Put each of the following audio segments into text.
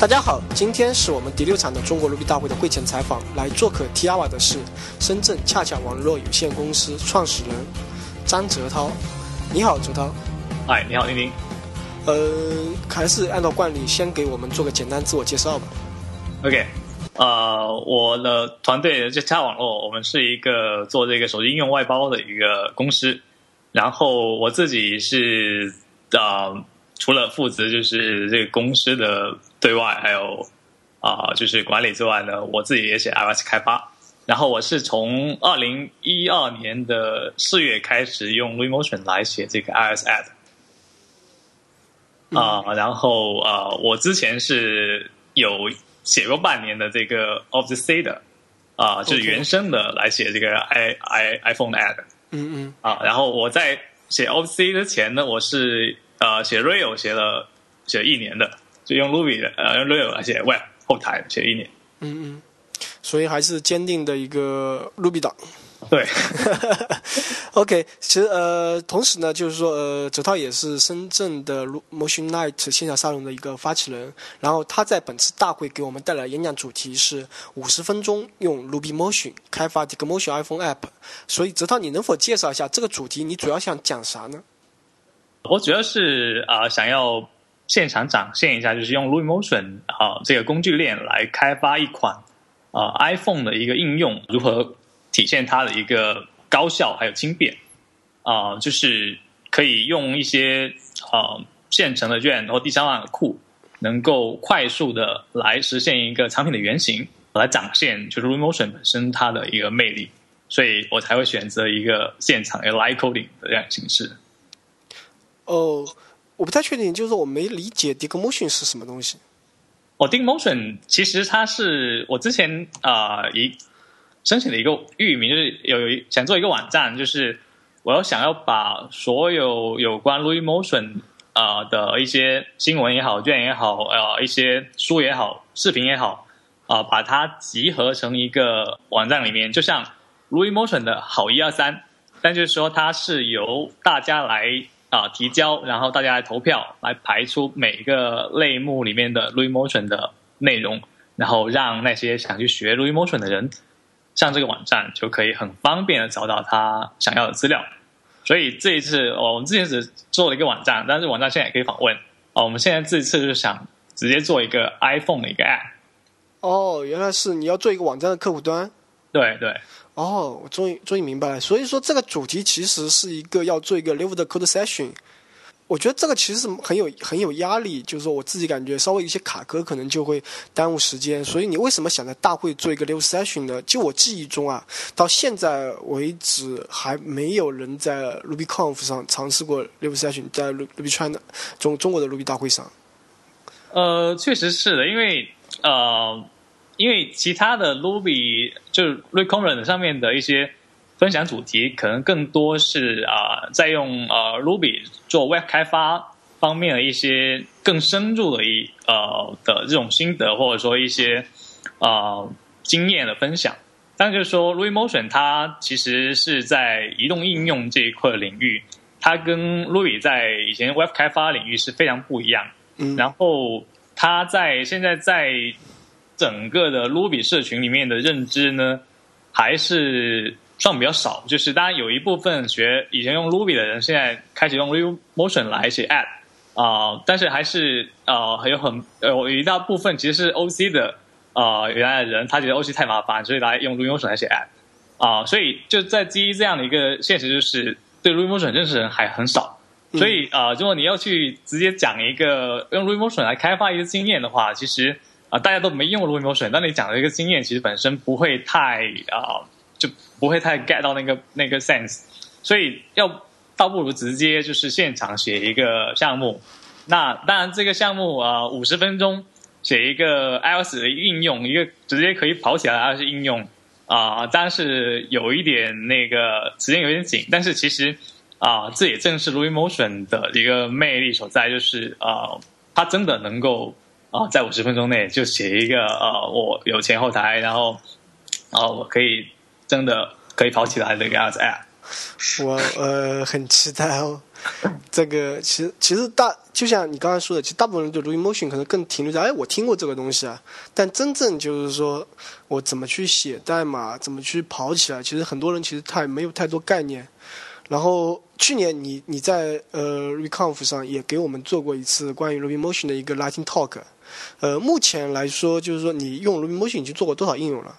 大家好，今天是我们第六场的中国 Ruby 大会的会前采访。来做客 TIAWA 的是深圳恰恰网络有限公司创始人张泽涛。你好，泽涛。嗨，你好，丁丁。呃，还是按照惯例，先给我们做个简单自我介绍吧。OK，呃，我的团队就恰恰网络，我们是一个做这个手机应用外包的一个公司。然后我自己是啊，除了负责就是这个公司的。对外还有啊，就是管理之外呢，我自己也写 iOS 开发。然后我是从二零一二年的四月开始用 r e m o t i o n 来写这个 iOS App。啊，然后啊，我之前是有写过半年的这个 Office C 的啊，就是原生的来写这个 i i iPhone 的 App。嗯嗯。啊，然后我在写 Office C 之前呢，我是呃写 Rail 写了写了一年的。就用 Ruby 的，呃，用 Rails 来写 Web 后台写一年。嗯嗯，所以还是坚定的一个 Ruby 党。对。OK，其实呃，同时呢，就是说呃，泽涛也是深圳的 Motion Night 线下沙龙的一个发起人。然后他在本次大会给我们带来演讲主题是五十分钟用 Ruby Motion 开发这个 Motion iPhone App。所以泽涛，你能否介绍一下这个主题？你主要想讲啥呢？我主要是啊，想要。现场展现一下，就是用 Lumotion 啊这个工具链来开发一款啊 iPhone 的一个应用，如何体现它的一个高效还有轻便啊，就是可以用一些啊现成的卷或第三方的库，能够快速的来实现一个产品的原型，来展现就是 Lumotion 本身它的一个魅力，所以我才会选择一个现场一个 Live Coding 的这样形式。哦。我不太确定，就是我没理解 d i g Motion 是什么东西。哦 d i g Motion 其实它是我之前啊一申请的一个域名，就是有想做一个网站，就是我要想要把所有有关 Louis Motion 啊的一些新闻也好、卷也好、呃一些书也好、视频也好啊，把它集合成一个网站里面，就像 Louis Motion 的好一二三，但就是说它是由大家来。啊，提交，然后大家来投票，来排出每一个类目里面的 Ruby Motion 的内容，然后让那些想去学 Ruby Motion 的人上这个网站，就可以很方便的找到他想要的资料。所以这一次，我们之前只做了一个网站，但是网站现在也可以访问。哦，我们现在这一次就是想直接做一个 iPhone 的一个 App。哦，原来是你要做一个网站的客户端。对对。哦，我终于终于明白了。所以说，这个主题其实是一个要做一个 live 的 code session。我觉得这个其实是很有很有压力，就是说我自己感觉稍微有些卡壳，可能就会耽误时间。所以你为什么想在大会做一个 live session 呢？就我记忆中啊，到现在为止还没有人在 RubyConf 上尝试过 live session，在 Ruby China 中中国的 Ruby 大会上。呃，确实是的，因为呃。因为其他的 Ruby 就是 r e c o m m e n 上面的一些分享主题，可能更多是啊，在用呃 Ruby 做 Web 开发方面的一些更深入的一呃的这种心得，或者说一些啊经验的分享。但就是说，Ruby Motion 它其实是在移动应用这一块领域，它跟 Ruby 在以前 Web 开发领域是非常不一样。嗯，然后它在现在在整个的 Ruby 社群里面的认知呢，还是算比较少。就是当然有一部分学以前用 Ruby 的人，现在开始用 Ruby Motion 来写 App 啊，但是还是呃还有很呃有一大部分其实是 OC 的啊原来的人，他觉得 OC 太麻烦，所以来用 Ruby Motion 来写 App 啊。所以就在基于这样的一个现实，就是对 Ruby Motion 认识的人还很少。所以啊，如果你要去直接讲一个用 Ruby Motion 来开发一个经验的话，其实。啊，大家都没用过 Ruby Motion，但你讲的一个经验，其实本身不会太啊，就不会太 get 到那个那个 sense，所以要倒不如直接就是现场写一个项目。那当然，这个项目啊，五十分钟写一个 iOS 的应用，一个直接可以跑起来 iOS 应用啊，当然是有一点那个时间有点紧，但是其实啊，这也正是 Ruby Motion 的一个魅力所在，就是啊，它真的能够。啊，在五十分钟内就写一个呃，我有前后台，然后，啊，我可以真的可以跑起来的一个 App。我呃很期待哦。这个其实其实大就像你刚才说的，其实大部分人对 Ruby Motion 可能更停留在哎我听过这个东西啊，但真正就是说我怎么去写代码，怎么去跑起来，其实很多人其实太没有太多概念。然后去年你你在呃 Reconf 上也给我们做过一次关于 Ruby Motion 的一个 Lightning Talk，呃，目前来说就是说你用 Ruby Motion 已经做过多少应用了？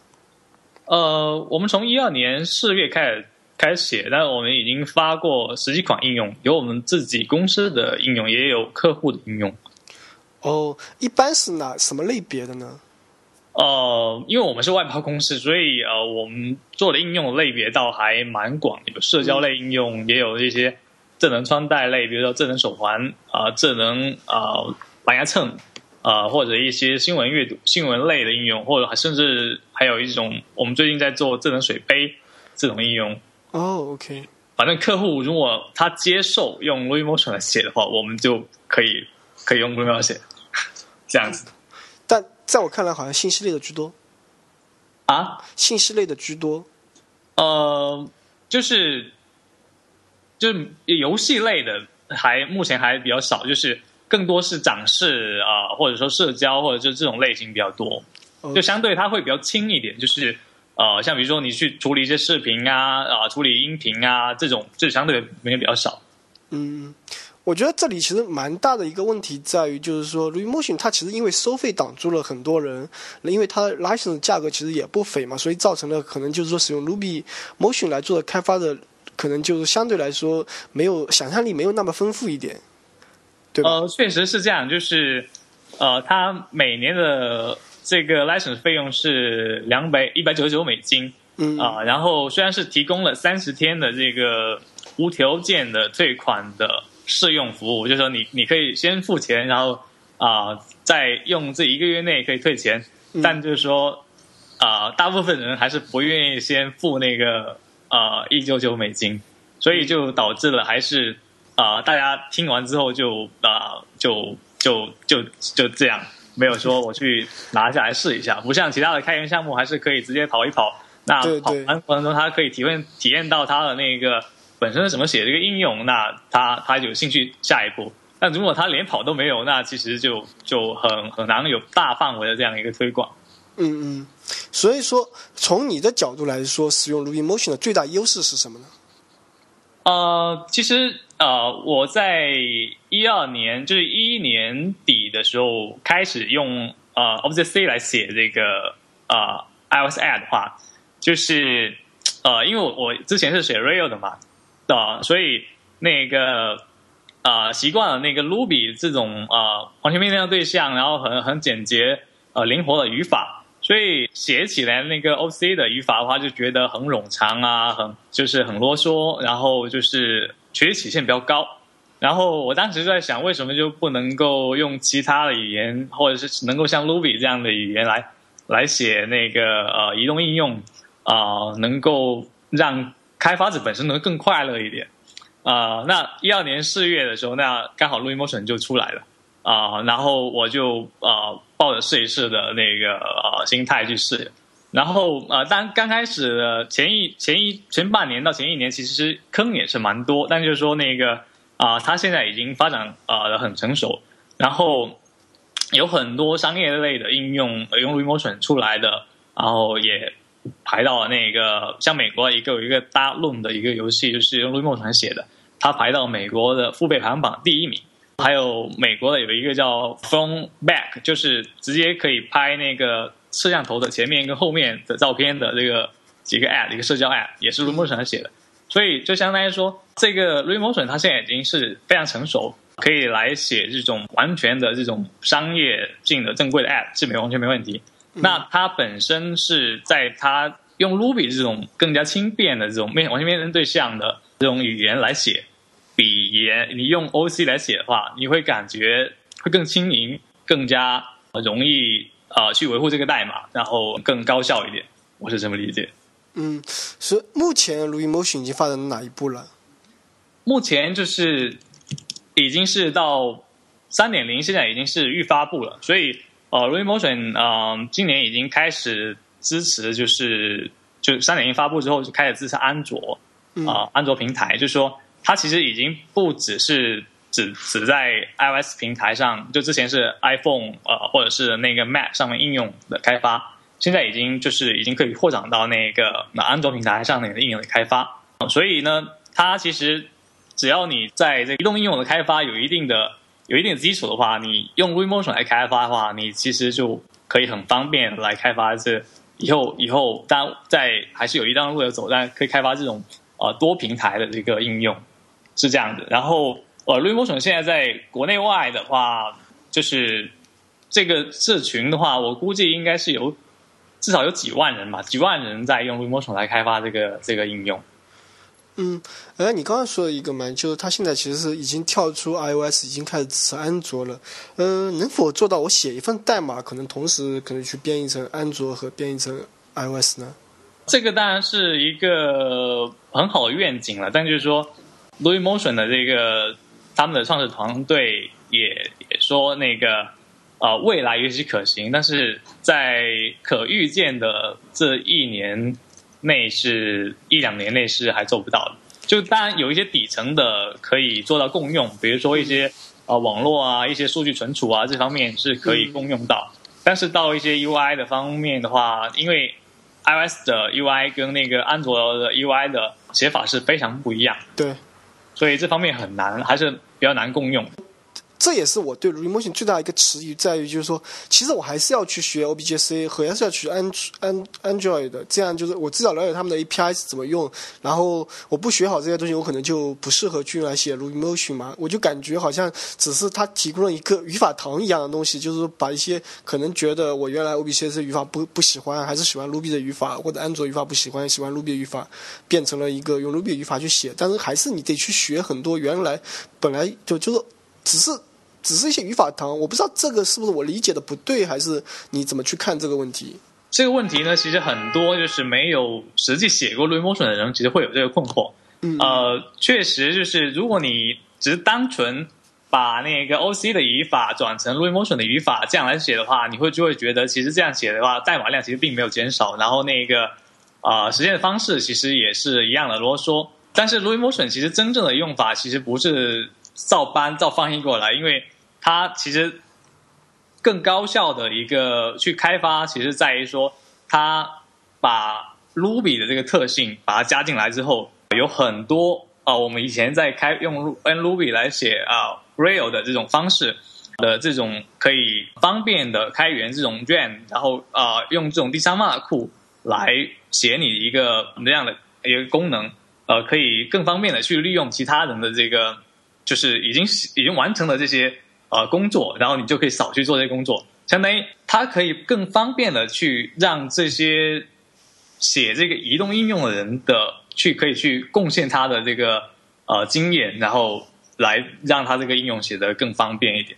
呃，我们从一二年四月开始开始写，但是我们已经发过十几款应用，有我们自己公司的应用，也有客户的应用。哦，一般是哪什么类别的呢？呃，因为我们是外包公司，所以呃，我们做的应用类别倒还蛮广，有社交类应用，也有一些智能穿戴类，比如说智能手环啊、智能啊蓝牙秤啊，或者一些新闻阅读、新闻类的应用，或者甚至还有一种我们最近在做智能水杯这种应用。哦，OK，反正客户如果他接受用 Ruby Motion 来写的话，我们就可以可以用 Ruby Motion 写这样子。但在我看来，好像信息类的居多。啊，信息类的居多。呃，就是就是游戏类的，还目前还比较少，就是更多是展示啊、或者说社交，或者就这种类型比较多，哦。就相对它会比较轻一点，就是呃，像比如说你去处理一些视频啊啊、处理音频啊这种，就相对没比较少。嗯，我觉得这里其实蛮大的一个问题在于，就是说 Ruby Motion 它其实因为收费挡住了很多人，因为它 license 价格其实也不菲嘛，所以造成了可能就是说使用 Ruby Motion 来做的开发的，可能就是相对来说没有想象力没有那么丰富一点，对吧？呃，确实是这样，就是呃，它每年的这个 license 费用是两百一百九十九美金。嗯啊、然后虽然是提供了三十天的这个无条件的退款的试用服务，就是说你你可以先付钱，然后啊、再用这一个月内可以退钱，嗯。但就是说啊、大部分人还是不愿意先付那个呃一九九美金，所以就导致了还是啊、大家听完之后就啊、就就就就这样。没有说我去拿下来试一下，不像其他的开源项目，还是可以直接跑一跑，那跑完过程中，他可以体验体验到他的那个本身是怎么写这个应用，那他他有兴趣下一步。但如果他连跑都没有，那其实就就很很难有大范围的这样一个推广。嗯嗯，所以说从你的角度来说，使用 Ruby Motion 的最大优势是什么呢？呃，其实呃，我在一二年，就是一一年底的时候开始用呃 Object C 来写这个呃 iOS App 的话，就是呃，因为我我之前是写 Rail 的嘛，啊，所以那个呃习惯了那个 Ruby 这种啊呃完全面向对象，然后很很简洁呃灵活的语法。所以写起来那个 OC 的语法的话，就觉得很冗长啊，很就是很啰嗦，然后就是学习曲线比较高。然后我当时就在想，为什么就不能够用其他的语言，或者是能够像 Ruby 这样的语言来来写那个呃移动应用啊、能够让开发者本身能更快乐一点。啊、那一二年四月的时候，那刚好 Ruby Motion 就出来了。啊、然后我就啊、呃抱着试一试的那个呃心态去试。然后呃，当刚开始的前一前一前半年到前一年，其实坑也是蛮多，但就是说那个啊、它现在已经发展啊的很成熟，然后有很多商业类的应用用 Remotion 出来的，然后也排到那个像美国一个有一个大论的一个游戏，就是用 Remotion 写的，它排到美国的付费排行榜第一名。还有美国的有一个叫 Phone Back，就是直接可以拍那个摄像头的前面跟后面的照片的这个几个 App，一个社交 App 也是 Remotion 写的，所以就相当于说，这个 Remotion 它现在已经是非常成熟，可以来写这种完全的这种商业性的正规的 App 是没完全没问题。那它本身是在它用 Ruby 这种更加轻便的这种面完全面对对象的这种语言来写。比言你用 OC 来写的话，你会感觉会更轻盈，更加容易呃去维护这个代码，然后更高效一点。我是这么理解。嗯，所以目前 Ruby Motion 已经发展到哪一步了？目前就是已经是到三点零，现在已经是预发布了，所以呃 Ruby Motion 呃今年已经开始支持，就是就三点零发布之后就开始支持安卓啊安卓平台，就是说它其实已经不只是只只在 iOS 平台上，就之前是 iPhone 呃或者是那个 Mac 上面应用的开发，现在已经就是已经可以扩展到那个那安卓平台上面的应用的开发。所以呢，它其实只要你在这移动应用的开发有一定的有一定的基础的话，你用 r e m o t i o n 来开发的话，你其实就可以很方便来开发这以后以后当然在还是有一段路要走，但可以开发这种呃多平台的这个应用是这样的。然后呃 r e m o t i o n 现在在国内外的话，就是这个社群的话，我估计应该是有至少有几万人吧，几万人在用 r e m o t i o n 来开发这个这个应用。嗯，哎，你刚刚说的一个嘛，就是它现在其实是已经跳出 iOS，已经开始支持安卓了。嗯，能否做到我写一份代码，可能同时可能去编译成安卓和编译成 iOS 呢？这个当然是一个很好的愿景了，但就是说 l o u i s Motion 的这个他们的创始团队也也说那个呃未来也许可行，但是在可预见的这一年。内是一两年内是还做不到的，就当然有一些底层的可以做到共用，比如说一些呃网络啊、一些数据存储啊这方面是可以共用到，但是到一些 UI 的方面的话，因为 iOS 的 UI 跟那个安卓的 UI 的写法是非常不一样，对，所以这方面很难，还是比较难共用。这也是我对 Remotion 最大一个迟疑，在于就是说，其实我还是要去学 OBJC，和还是要去安安 Android 的，这样就是我至少了解他们的 API 是怎么用。然后我不学好这些东西，我可能就不适合去用来写 Remotion 嘛。我就感觉好像只是他提供了一个语法糖一样的东西，就是把一些可能觉得我原来 OBJC 语法不不喜欢，还是喜欢 Ruby 的语法，或者安卓语法不喜欢，喜欢 Ruby 的语法，变成了一个用 Ruby 语法去写。但是还是你得去学很多原来本来就就是只是。只是一些语法堂，我不知道这个是不是我理解的不对，还是你怎么去看这个问题？这个问题呢，其实很多就是没有实际写过 Remotion 的人，其实会有这个困惑。嗯，呃，确实就是如果你只是单纯把那个 OC 的语法转成 Remotion 的语法这样来写的话，你会就会觉得其实这样写的话，代码量其实并没有减少，然后那个啊实现的方式其实也是一样的啰嗦。但是 Remotion 其实真正的用法其实不是。照搬照翻译过来，因为它其实更高效的一个去开发，其实在于说，它把 Ruby 的这个特性把它加进来之后，有很多啊，我们以前在开用 N Ruby 来写啊 Rail 的这种方式的这种可以方便的开源这种 Gen，然后啊用这种第三方库来写你一个这样的一个功能，呃，可以更方便的去利用其他人的这个。就是已经已经完成了这些呃工作，然后你就可以少去做这些工作，相当于它可以更方便的去让这些写这个移动应用的人的去可以去贡献他的这个呃经验，然后来让他这个应用写得更方便一点。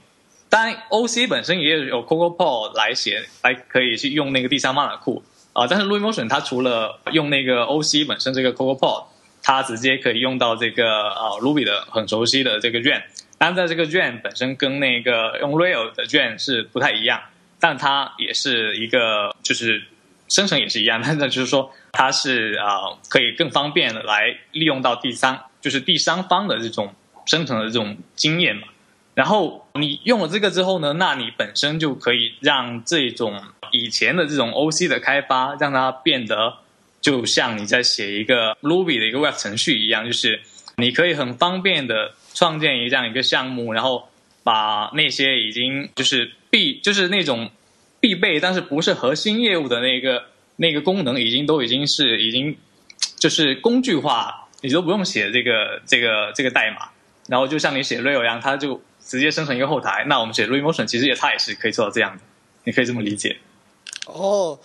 当然，OC 本身也有 CocoaPod 来写，来可以去用那个第三方的库啊。但是 r e m o t i o n 它除了用那个 OC 本身这个 CocoaPod。它直接可以用到这个啊，Ruby 的很熟悉的这个卷，当然在这个卷本身跟那个用 real 的卷是不太一样，但它也是一个就是生成也是一样，但是就是说它是啊可以更方便的来利用到第三就是第三方的这种生成的这种经验嘛。然后你用了这个之后呢，那你本身就可以让这种以前的这种 OC 的开发让它变得。就像你在写一个 Ruby 的一个 Web 程序一样，就是你可以很方便的创建一这样一个项目，然后把那些已经就是必就是那种必备但是不是核心业务的那个那个功能，已经都已经是已经就是工具化，你都不用写这个这个这个代码，然后就像你写 Rail 一样，它就直接生成一个后台。那我们写 r e m o t i o n 其实也它也是可以做到这样的，你可以这么理解。哦。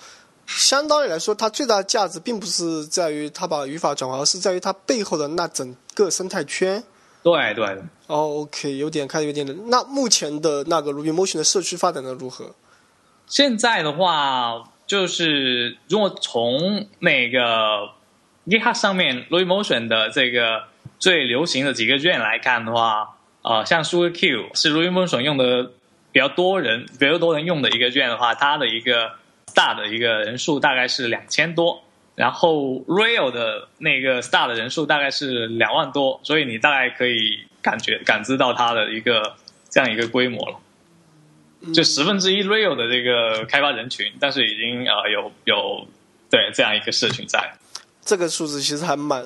相当于来说，它最大的价值并不是在于它把语法转化，而是在于它背后的那整个生态圈。对对。哦，OK，有点看有点冷那目前的那个 Ruby Motion 的社区发展的如何？现在的话，就是如果从那个 GitHub 上面 Ruby Motion 的这个最流行的几个卷来看的话，呃，像 SugarQ 是 Ruby Motion 用的比较多人、比较多人用的一个卷的话，它的一个。大的一个人数大概是两千多，然后 Real 的那个 Star 的人数大概是两万多，所以你大概可以感觉感知到它的一个这样一个规模了。就十分之一 Real 的这个开发人群，但是已经呃有有对这样一个社群在。这个数字其实还蛮，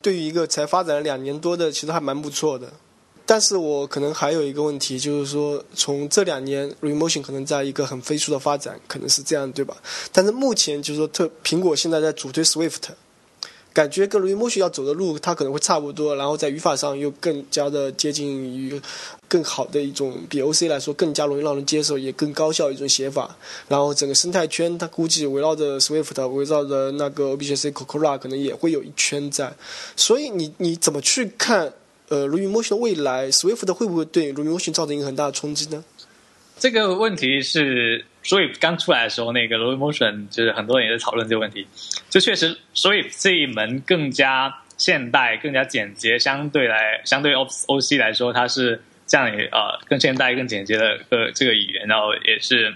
对于一个才发展了两年多的，其实还蛮不错的。但是我可能还有一个问题，就是说从这两年 Remotion 可能在一个很飞速的发展，可能是这样对吧？但是目前就是说特苹果现在在主推 Swift。感觉跟 Remotion 要走的路，它可能会差不多，然后在语法上又更加的接近于更好的一种，比 OC 来说更加容易让人接受，也更高效一种写法。然后整个生态圈，它估计围绕着 Swift，围绕着那个 OBJC c o c o r a 可能也会有一圈在。所以你你怎么去看呃 Remotion 的未来？Swift 会不会对 Remotion 造成一个很大的冲击呢？这个问题是。Swift 刚出来的时候，那个 Lomotion 就是很多人也在讨论这个问题。就确实，Swift 这一门更加现代、更加简洁，相对来相对 O O C 来说，它是这样呃更现代、更简洁的个这个语言，然后也是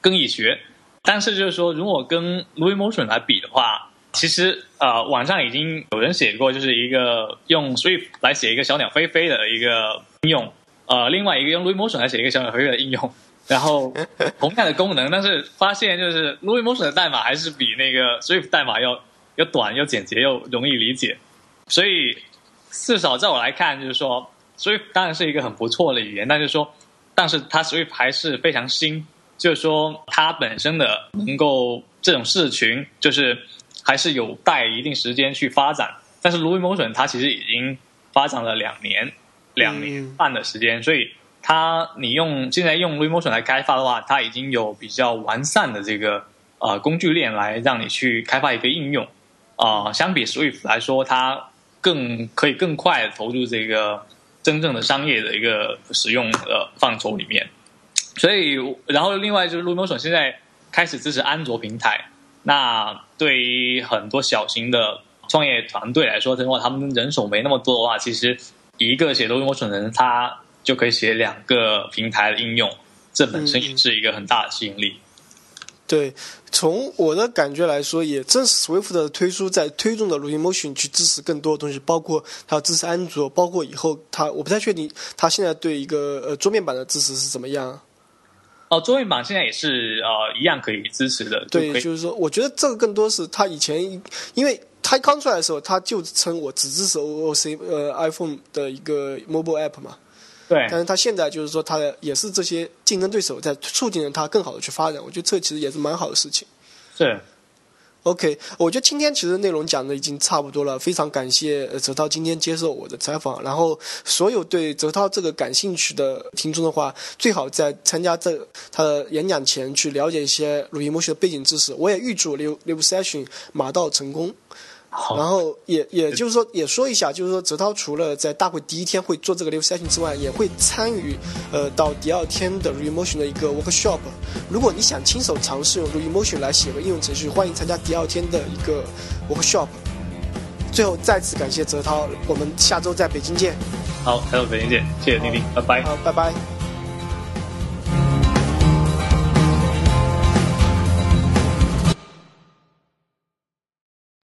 更易学。但是就是说，如果跟 Lomotion 来比的话，其实呃网上已经有人写过，就是一个用 Swift 来写一个小鸟飞飞的一个应用，呃，另外一个用 Lomotion 来写一个小鸟飞飞的应用。然后同样的功能，但是发现就是 LuaMotion 的代码还是比那个 Swift 代码要要短、要简洁、又容易理解。所以至少在我来看，就是说 Swift 当然是一个很不错的语言，但是说，但是它 Swift 还是非常新，就是说它本身的能够这种视群，就是还是有待一定时间去发展。但是 Louis Motion 它其实已经发展了两年、两年半的时间，所以。它，你用现在用 Remotion 来开发的话，它已经有比较完善的这个呃工具链来让你去开发一个应用，啊，相比 Swift 来说，它更可以更快的投入这个真正的商业的一个使用的范畴里面。所以，然后另外就是 Remotion 现在开始支持安卓平台，那对于很多小型的创业团队来说，如果他们人手没那么多的话，其实一个写 Remotion 的人他。就可以写两个平台的应用，这本身也是一个很大的吸引力。对，从我的感觉来说，也正是 Swift 的推出，在推动的 Remotion 去支持更多的东西，包括它支持安卓，包括以后它，我不太确定它现在对一个呃桌面版的支持是怎么样。哦，桌面版现在也是呃一样可以支持的。对，就是说，我觉得这个更多是它以前，因为它刚出来的时候，它就称我只支持 OOC 呃 iPhone 的一个 mobile app 嘛。对，但是他现在就是说，他也是这些竞争对手在促进着他更好的去发展。我觉得这其实也是蛮好的事情。是，OK，我觉得今天其实内容讲的已经差不多了，非常感谢泽涛今天接受我的采访。然后，所有对泽涛这个感兴趣的听众的话，最好在参加这他的演讲前去了解一些鲁音模式的背景知识。我也预祝 Live Live session 马到成功。然后也也就是说，也说一下，就是说，泽涛除了在大会第一天会做这个 live session 之外，也会参与呃到第二天的 Remotion 的一个 workshop。如果你想亲手尝试用 Remotion 来写个应用程序，欢迎参加第二天的一个 workshop。最后再次感谢泽涛，我们下周在北京见。好，下周北京见，谢谢丁丁，拜拜。好，拜拜。